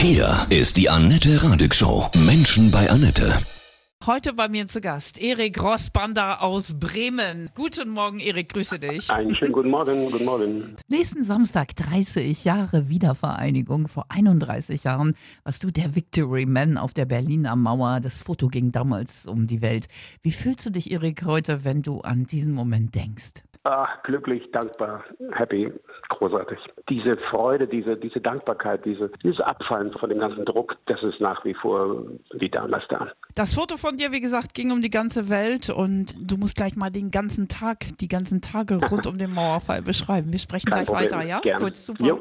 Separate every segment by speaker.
Speaker 1: Hier ist die Annette Radig Show. Menschen bei Annette.
Speaker 2: Heute bei mir zu Gast Erik Rossbander aus Bremen. Guten Morgen, Erik, grüße dich.
Speaker 3: Einen schönen guten Morgen, guten Morgen.
Speaker 2: Nächsten Samstag 30 Jahre Wiedervereinigung. Vor 31 Jahren warst du der Victory Man auf der Berliner Mauer. Das Foto ging damals um die Welt. Wie fühlst du dich, Erik, heute, wenn du an diesen Moment denkst?
Speaker 3: Ach, glücklich, dankbar, happy, großartig. Diese Freude, diese, diese Dankbarkeit, diese, dieses Abfallen von dem ganzen Druck, das ist nach wie vor wie damals da.
Speaker 2: Das Foto von dir, wie gesagt, ging um die ganze Welt und du musst gleich mal den ganzen Tag, die ganzen Tage rund um den Mauerfall beschreiben. Wir sprechen
Speaker 3: Kein
Speaker 2: gleich
Speaker 3: Problem.
Speaker 2: weiter, ja?
Speaker 3: Gerne.
Speaker 2: Gut, super.
Speaker 3: Jo.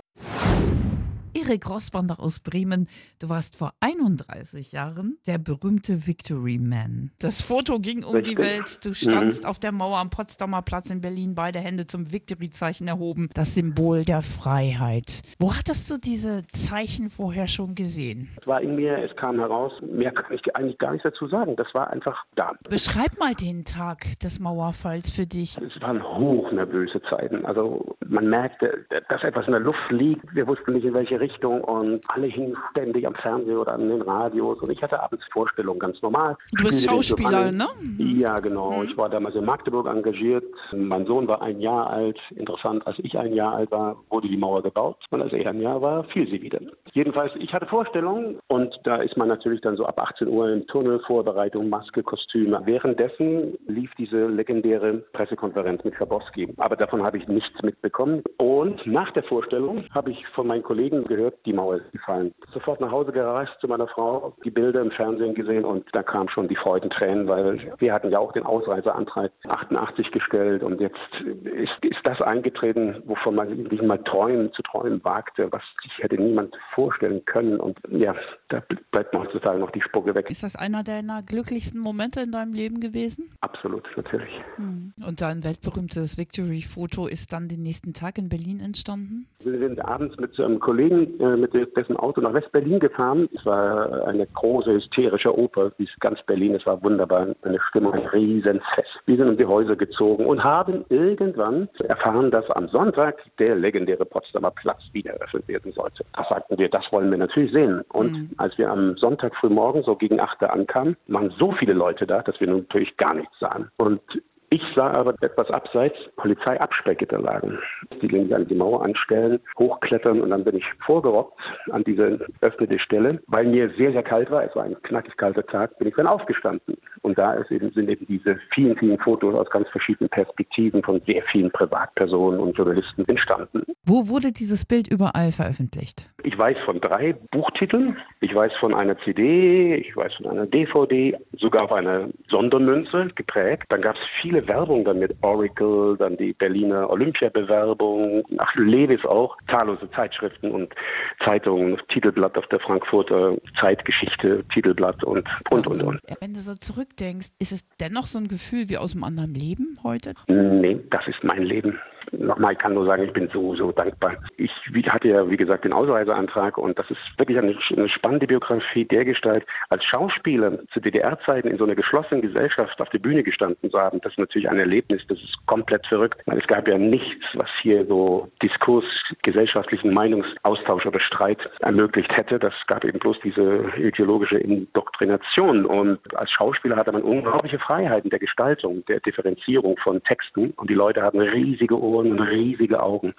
Speaker 2: Erik Rossbander aus Bremen, du warst vor 31 Jahren der berühmte Victory Man. Das Foto ging um die
Speaker 3: Richtig.
Speaker 2: Welt. Du standst auf der Mauer am Potsdamer Platz in Berlin, beide Hände zum Victory-Zeichen erhoben. Das Symbol der Freiheit. Wo hattest du diese Zeichen vorher schon gesehen?
Speaker 3: Es war in mir, es kam heraus, mehr kann ich eigentlich gar nicht dazu sagen. Das war einfach da.
Speaker 2: Beschreib mal den Tag des Mauerfalls für dich.
Speaker 3: Es waren hochnervöse Zeiten. Also man merkte, dass etwas in der Luft liegt. Wir wussten nicht in welche Richtung und alle hingen ständig am Fernseher oder an den Radios. Und ich hatte abends Vorstellungen, ganz normal.
Speaker 2: Du bist Schauspieler, ne?
Speaker 3: Ja, genau. Ich war damals in Magdeburg engagiert. Mein Sohn war ein Jahr alt. Interessant, als ich ein Jahr alt war, wurde die Mauer gebaut. Und als er ein Jahr war, fiel sie wieder. Jedenfalls, ich hatte Vorstellungen und da ist man natürlich dann so ab 18 Uhr im Tunnel, Vorbereitung, Maske, Kostüme. Währenddessen lief diese legendäre Pressekonferenz mit Schabowski. Aber davon habe ich nichts mitbekommen. Und nach der Vorstellung habe ich von meinen Kollegen gehört, die Mauer ist gefallen. Sofort nach Hause gereist zu meiner Frau, die Bilder im Fernsehen gesehen und da kamen schon die Freudentränen, weil wir hatten ja auch den Ausreiseantrag 88 gestellt und jetzt ist, ist das eingetreten, wovon man irgendwie mal träumen, zu träumen wagte, was sich hätte niemand vorstellen können. Und ja, da bleibt mir heutzutage noch die Spucke weg.
Speaker 2: Ist das einer deiner glücklichsten Momente in deinem Leben gewesen?
Speaker 3: Absolut, natürlich.
Speaker 2: Und dein weltberühmtes Victory-Foto ist dann den nächsten Tag in Berlin entstanden?
Speaker 3: Wir sind abends mit einem Kollegen äh, mit dessen Auto nach West-Berlin gefahren. Es war eine große hysterische Oper, wie es ganz Berlin. Es war wunderbar, eine Stimmung, ein Riesenfest. Wir sind um die Häuser gezogen und haben irgendwann erfahren, dass am Sonntag der legendäre Potsdamer Platz wieder eröffnet werden sollte. Da sagten wir, das wollen wir natürlich sehen. Und als wir am Sonntag frühmorgen so gegen 8 Uhr ankamen, waren so viele Leute da, dass wir nun natürlich gar nichts sahen. Und ich sah aber etwas abseits Polizeiabsperrgitter lagen. Die gingen an die Mauer anstellen, hochklettern und dann bin ich vorgerobbt an diese öffnete Stelle. Weil mir sehr, sehr kalt war, es war ein knackig kalter Tag, bin ich dann aufgestanden. Und da eben, sind eben diese vielen, vielen Fotos aus ganz verschiedenen Perspektiven von sehr vielen Privatpersonen und Journalisten entstanden.
Speaker 2: Wo wurde dieses Bild überall veröffentlicht?
Speaker 3: Ich weiß von drei Buchtiteln, ich weiß von einer CD, ich weiß von einer DVD, sogar auf einer Sondermünze geprägt. Dann gab es viele Werbung dann mit Oracle, dann die Berliner Olympiabewerbung, ach, Levis auch, zahllose Zeitschriften und Zeitungen, Titelblatt auf der Frankfurter Zeitgeschichte, Titelblatt und, und, und, und.
Speaker 2: Wenn du so zurückdenkst, ist es dennoch so ein Gefühl wie aus einem anderen Leben heute?
Speaker 3: Nee, das ist mein Leben. Nochmal, ich kann nur sagen, ich bin so, so dankbar. Ich hatte ja, wie gesagt, den Ausreiseantrag und das ist wirklich eine, eine spannende Biografie der Gestalt. Als Schauspieler zu DDR-Zeiten in so einer geschlossenen Gesellschaft auf der Bühne gestanden zu haben, das ist natürlich ein Erlebnis, das ist komplett verrückt. Weil es gab ja nichts, was hier so Diskurs, gesellschaftlichen Meinungsaustausch oder Streit ermöglicht hätte. Das gab eben bloß diese ideologische Indoktrination. Und als Schauspieler hatte man unglaubliche Freiheiten der Gestaltung, der Differenzierung von Texten. Und die Leute hatten riesige Ohren und riesige Augen.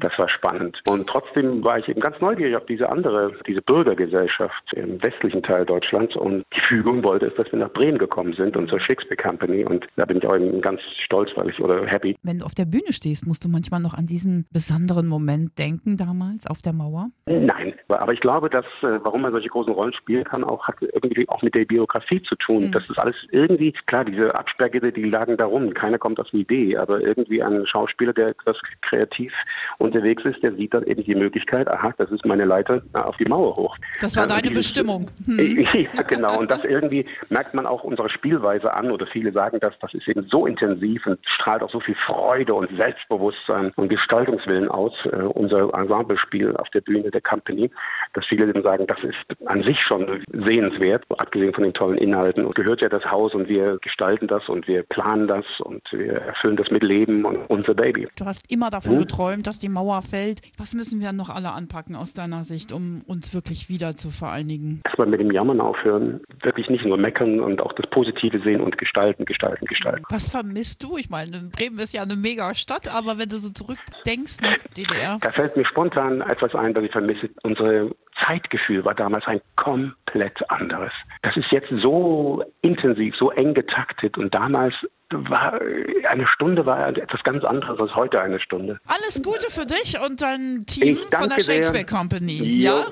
Speaker 3: Das war spannend. Und trotzdem war ich eben ganz neugierig auf diese andere, diese Bürgergesellschaft im westlichen Teil Deutschlands. Und die Fügung wollte es, dass wir nach Bremen gekommen sind und zur Shakespeare Company. Und da bin ich auch eben ganz stolz, weil ich oder happy.
Speaker 2: Wenn du auf der Bühne stehst, musst du manchmal noch an diesen besonderen Moment denken damals auf der Mauer?
Speaker 3: Nein, aber ich glaube, dass äh, warum man solche großen Rollen spielen kann, auch hat irgendwie auch mit der Biografie zu tun. Das ist alles irgendwie klar. Diese Absperrgitter, die lagen da rum. Keiner kommt auf die Idee, aber irgendwie ein Schauspieler, der etwas kreativ unterwegs ist, der sieht dann eben die Möglichkeit. Aha, das ist meine Leiter äh, auf die Mauer hoch.
Speaker 2: Das war
Speaker 3: Äh,
Speaker 2: deine
Speaker 3: dieses-
Speaker 2: Bestimmung. Hm.
Speaker 3: Ja, genau. Und das irgendwie merkt man auch unserer Spielweise an, oder viele sagen das, das ist eben so intensiv und strahlt auch so viel Freude und Selbstbewusstsein und Gestaltungswillen aus, äh, unser Ensemblespiel auf der Bühne der Company, dass viele eben sagen, das ist an sich schon sehenswert, abgesehen von den tollen Inhalten. Und gehört ja das Haus und wir gestalten das und wir planen das und wir erfüllen das mit Leben und unser Baby.
Speaker 2: Du hast immer davon hm? geträumt, dass die Mauer fällt. Was müssen wir noch alle anpacken aus deiner Sicht, um uns wirklich wieder zu vereinigen?
Speaker 3: Erstmal mit dem Jammern aufhören, wirklich nicht nur meckern und auch das Positive sehen und gestalten, gestalten, gestalten.
Speaker 2: Was vermisst du? Ich meine, Bremen ist ja eine mega Stadt, aber wenn du so zurückdenkst nach DDR.
Speaker 3: Da fällt mir spontan etwas ein, das ich vermisse. Unsere Zeitgefühl war damals ein komplett anderes. Das ist jetzt so intensiv, so eng getaktet und damals war eine Stunde war etwas ganz anderes als heute eine Stunde.
Speaker 2: Alles Gute für dich und dein Team von der Shakespeare sehr. Company. Ja?